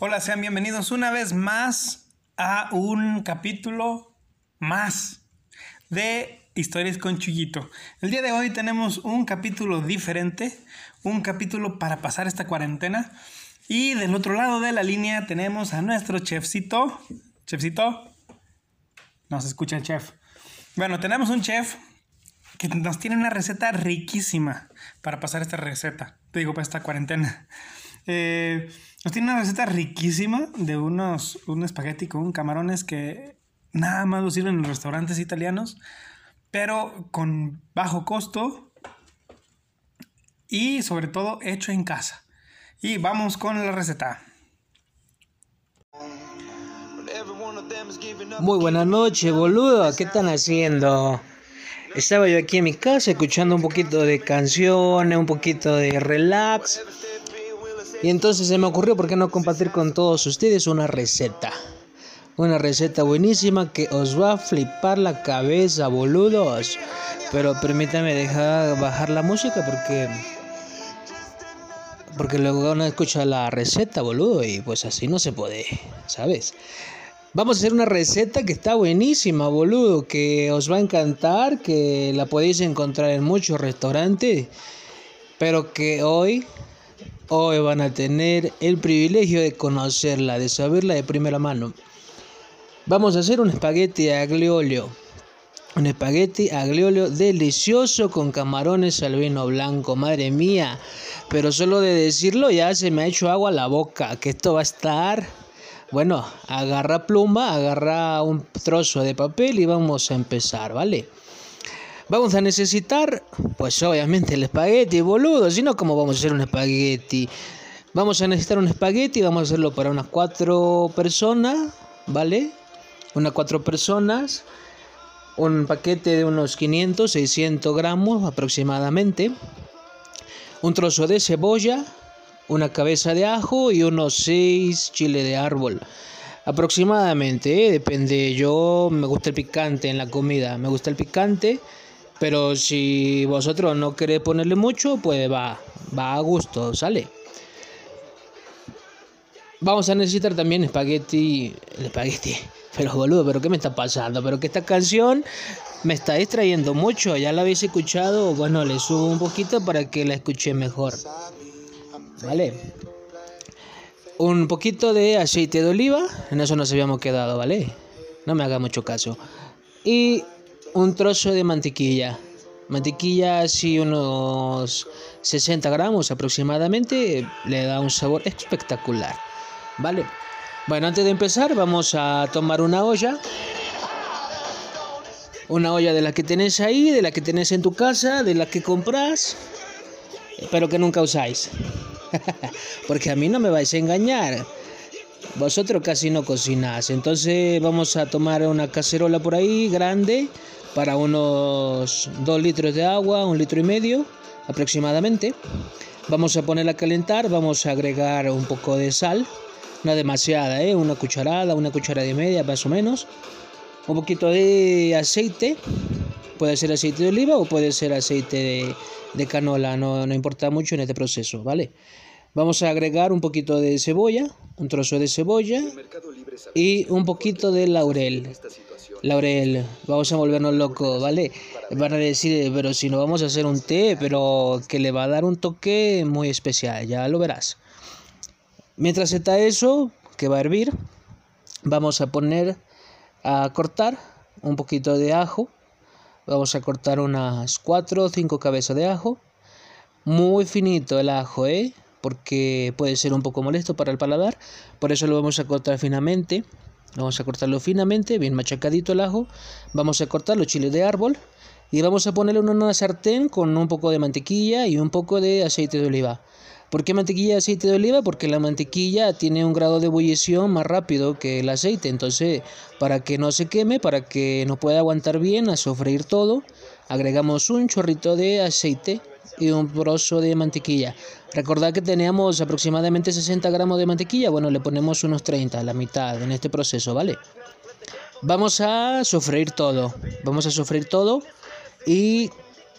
Hola, sean bienvenidos una vez más a un capítulo más de Historias con Chuyito. El día de hoy tenemos un capítulo diferente, un capítulo para pasar esta cuarentena. Y del otro lado de la línea tenemos a nuestro chefcito. Chefcito. No se escucha el chef. Bueno, tenemos un chef que nos tiene una receta riquísima para pasar esta receta. Digo, para esta cuarentena. Eh, nos tiene una receta riquísima de unos un espagueti con camarones que nada más lo sirven en los restaurantes italianos, pero con bajo costo y sobre todo hecho en casa. Y vamos con la receta. Muy buenas noches, boludo. ¿Qué están haciendo? Estaba yo aquí en mi casa escuchando un poquito de canciones, un poquito de relax. Y entonces se me ocurrió, ¿por qué no compartir con todos ustedes una receta? Una receta buenísima que os va a flipar la cabeza, boludos. Pero permítame dejar bajar la música porque porque luego uno escucha la receta, boludo, y pues así no se puede, ¿sabes? Vamos a hacer una receta que está buenísima, boludo, que os va a encantar, que la podéis encontrar en muchos restaurantes, pero que hoy, hoy van a tener el privilegio de conocerla, de saberla de primera mano. Vamos a hacer un espagueti aglio olio. Un espagueti aglio olio delicioso con camarones al vino blanco, madre mía. Pero solo de decirlo ya se me ha hecho agua la boca, que esto va a estar bueno, agarra pluma, agarra un trozo de papel y vamos a empezar, ¿vale? Vamos a necesitar, pues obviamente el espagueti, boludo, si no, ¿cómo vamos a hacer un espagueti? Vamos a necesitar un espagueti, vamos a hacerlo para unas cuatro personas, ¿vale? Unas cuatro personas, un paquete de unos 500, 600 gramos aproximadamente, un trozo de cebolla, una cabeza de ajo y unos 6 chile de árbol. Aproximadamente, ¿eh? depende. Yo me gusta el picante en la comida, me gusta el picante, pero si vosotros no queréis ponerle mucho, pues va, va a gusto, sale. Vamos a necesitar también espagueti, el espagueti. Pero boludo, pero qué me está pasando? Pero que esta canción me está distrayendo mucho. Ya la habéis escuchado, bueno, le subo un poquito para que la escuche mejor. ¿vale? Un poquito de aceite de oliva, en eso nos habíamos quedado, ¿vale? No me haga mucho caso. Y un trozo de mantequilla. Mantequilla así unos 60 gramos aproximadamente, le da un sabor espectacular, ¿vale? Bueno, antes de empezar vamos a tomar una olla. Una olla de la que tenés ahí, de la que tenés en tu casa, de la que compras, pero que nunca usáis. Porque a mí no me vais a engañar. Vosotros casi no cocinás. Entonces vamos a tomar una cacerola por ahí grande para unos 2 litros de agua, un litro y medio aproximadamente. Vamos a ponerla a calentar, vamos a agregar un poco de sal, no demasiada, ¿eh? una cucharada, una cucharada y media más o menos. Un poquito de aceite, puede ser aceite de oliva o puede ser aceite de, de canola, no, no importa mucho en este proceso, ¿vale? Vamos a agregar un poquito de cebolla, un trozo de cebolla y un poquito de laurel. Laurel, vamos a volvernos locos, ¿vale? Van a decir, pero si no vamos a hacer un té, pero que le va a dar un toque muy especial, ya lo verás. Mientras está eso, que va a hervir, vamos a poner a cortar un poquito de ajo. Vamos a cortar unas 4 o 5 cabezas de ajo. Muy finito el ajo, ¿eh? Porque puede ser un poco molesto para el paladar. Por eso lo vamos a cortar finamente. Vamos a cortarlo finamente, bien machacadito el ajo. Vamos a cortar los chiles de árbol y vamos a ponerlo en una sartén con un poco de mantequilla y un poco de aceite de oliva. ¿Por qué mantequilla y aceite de oliva? Porque la mantequilla tiene un grado de ebullición más rápido que el aceite. Entonces, para que no se queme, para que no pueda aguantar bien a sofreír todo, agregamos un chorrito de aceite y un trozo de mantequilla. Recordad que teníamos aproximadamente 60 gramos de mantequilla, bueno, le ponemos unos 30, la mitad en este proceso, ¿vale? Vamos a sofreír todo, vamos a sofreír todo y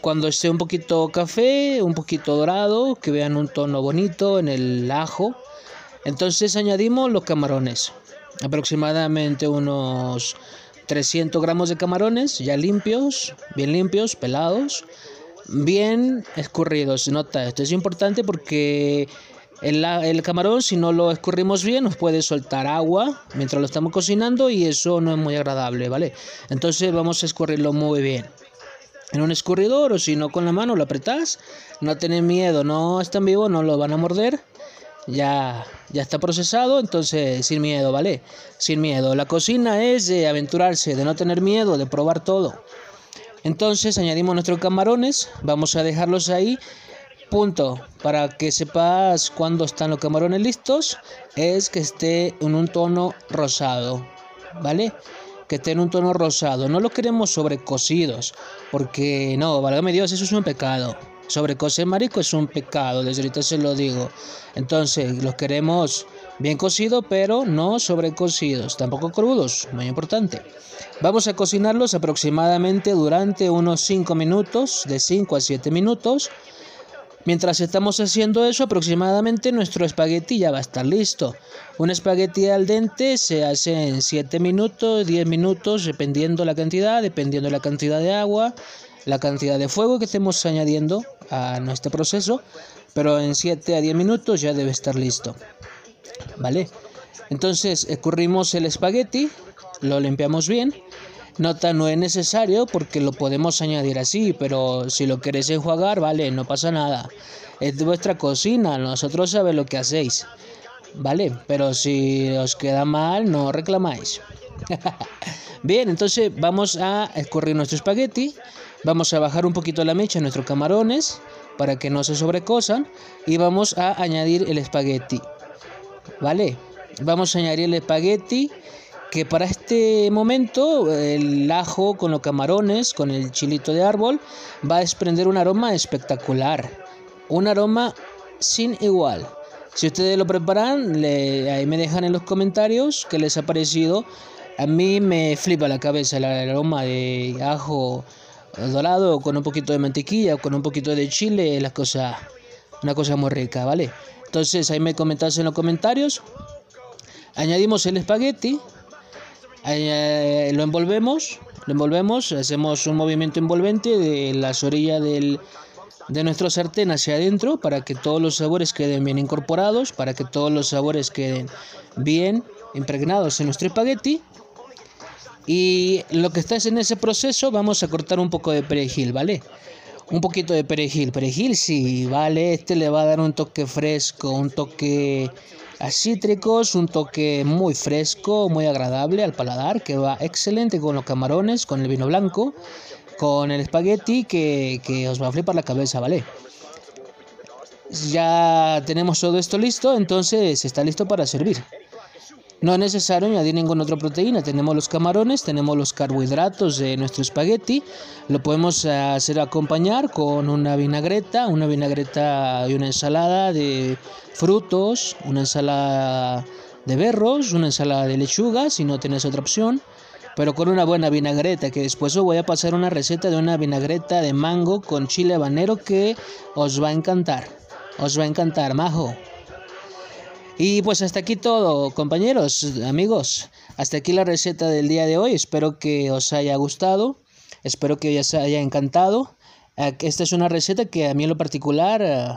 cuando esté un poquito café, un poquito dorado, que vean un tono bonito en el ajo, Entonces añadimos los camarones, aproximadamente unos 300 gramos de camarones ya limpios, bien limpios, pelados, bien escurridos. Nota, esto es importante porque el, camarón, si no lo escurrimos bien, nos puede soltar agua mientras lo estamos cocinando y eso no es muy agradable, ¿vale? Entonces vamos a escurrirlo muy bien. En un escurridor o si no con la mano lo apretás, no tenés miedo, no están vivos, no lo van a morder. Ya, ya está procesado, entonces sin miedo, ¿vale? Sin miedo. La cocina es de aventurarse, de no tener miedo, de probar todo. Entonces añadimos nuestros camarones, vamos a dejarlos ahí punto para que sepas cuándo están los camarones listos es que esté en un tono rosado, ¿vale? Que esté en un tono rosado. No los queremos sobrecocidos, porque no, válgame Dios, eso es un pecado. Sobrecocer marico es un pecado, desde ahorita se lo digo. Entonces, los queremos bien cocidos, pero no sobrecocidos, tampoco crudos, muy importante. Vamos a cocinarlos aproximadamente durante unos 5 minutos, de 5 a 7 minutos. Mientras estamos haciendo eso, aproximadamente nuestro espagueti ya va a estar listo. Un espagueti al dente se hace en 7 minutos, 10 minutos, dependiendo la cantidad, dependiendo la cantidad de agua, la cantidad de fuego que estemos añadiendo a nuestro proceso, pero en 7 a 10 minutos ya debe estar listo. ¿Vale? Entonces, escurrimos el espagueti, lo limpiamos bien Nota, no es necesario porque lo podemos añadir así, pero si lo queréis enjuagar, vale, no pasa nada. Es de vuestra cocina, nosotros sabemos lo que hacéis. Vale, pero si os queda mal, no reclamáis. Bien, entonces vamos a escurrir nuestro espagueti. Vamos a bajar un poquito la mecha nuestros camarones para que no se sobrecosan. Y vamos a añadir el espagueti. Vale, vamos a añadir el espagueti que para este momento el ajo con los camarones, con el chilito de árbol, va a desprender un aroma espectacular. Un aroma sin igual. Si ustedes lo preparan, ahí me dejan en los comentarios qué les ha parecido. A mí me flipa la cabeza el aroma de ajo dorado con un poquito de mantequilla, con un poquito de chile, es la cosa, una cosa muy rica, ¿vale? Entonces ahí me comentas en los comentarios. Añadimos el espagueti, eh, lo envolvemos, lo envolvemos, hacemos un movimiento envolvente de las orillas del, de nuestro sartén hacia adentro para que todos los sabores queden bien incorporados, para que todos los sabores queden bien impregnados en nuestro espagueti. Y lo que está en ese proceso, vamos a cortar un poco de perejil, ¿vale? Un poquito de perejil. Perejil, sí, ¿vale? Este le va a dar un toque fresco, un toque a cítricos, un toque muy fresco, muy agradable al paladar, que va excelente con los camarones, con el vino blanco, con el espagueti, que, que os va a flipar la cabeza, ¿vale? Ya tenemos todo esto listo, entonces está listo para servir. No es necesario añadir ninguna otra proteína. Tenemos los camarones, tenemos los carbohidratos de nuestro espagueti. Lo podemos hacer acompañar con una vinagreta, una vinagreta y una ensalada de frutos, una ensalada de berros, una ensalada de lechuga, si no tienes otra opción. Pero con una buena vinagreta, que después os voy a pasar una receta de una vinagreta de mango con chile habanero que os va a encantar. Os va a encantar, majo. Y pues hasta aquí todo, compañeros, amigos. Hasta aquí la receta del día de hoy. Espero que os haya gustado. Espero que os haya encantado. Eh, esta es una receta que a mí en lo particular eh,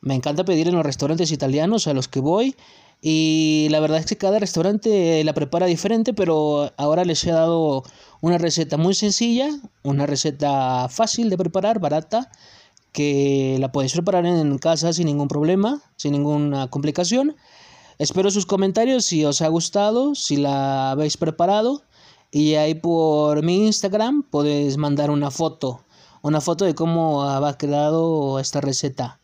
me encanta pedir en los restaurantes italianos a los que voy. Y la verdad es que cada restaurante la prepara diferente, pero ahora les he dado una receta muy sencilla, una receta fácil de preparar, barata, que la podéis preparar en casa sin ningún problema, sin ninguna complicación. Espero sus comentarios si os ha gustado, si la habéis preparado. Y ahí por mi Instagram podéis mandar una foto, una foto de cómo ha quedado esta receta.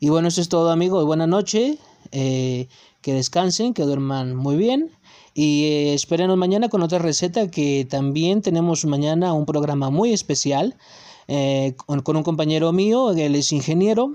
Y bueno, eso es todo amigos, buenas noches, eh, que descansen, que duerman muy bien. Y eh, espérenos mañana con otra receta que también tenemos mañana un programa muy especial. Eh, con, un compañero mío, él es ingeniero,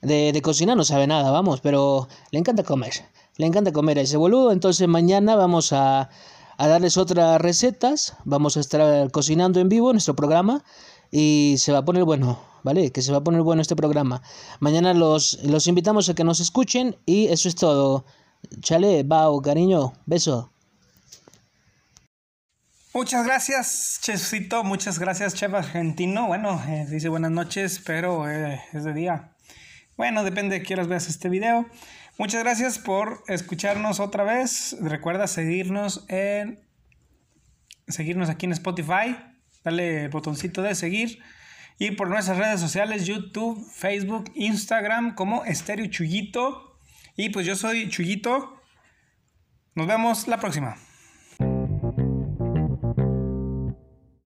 de, de, cocina no sabe nada, vamos, pero le encanta comer, le encanta comer a ese boludo, entonces mañana vamos a, a darles otras recetas, vamos a estar cocinando en vivo nuestro programa y se va a poner bueno, ¿vale? Que se va a poner bueno este programa. Mañana los, los invitamos a que nos escuchen y eso es todo. Chale, bao, cariño, beso. Muchas gracias, Chefcito. Muchas gracias, Chef Argentino. Bueno, eh, dice buenas noches, pero eh, es de día. Bueno, depende de qué horas veas este video. Muchas gracias por escucharnos otra vez. Recuerda seguirnos en seguirnos aquí en Spotify. Dale el botoncito de seguir. Y por nuestras redes sociales, YouTube, Facebook, Instagram, como Estéreo Chuyito. Y pues yo soy Chuyito. Nos vemos la próxima.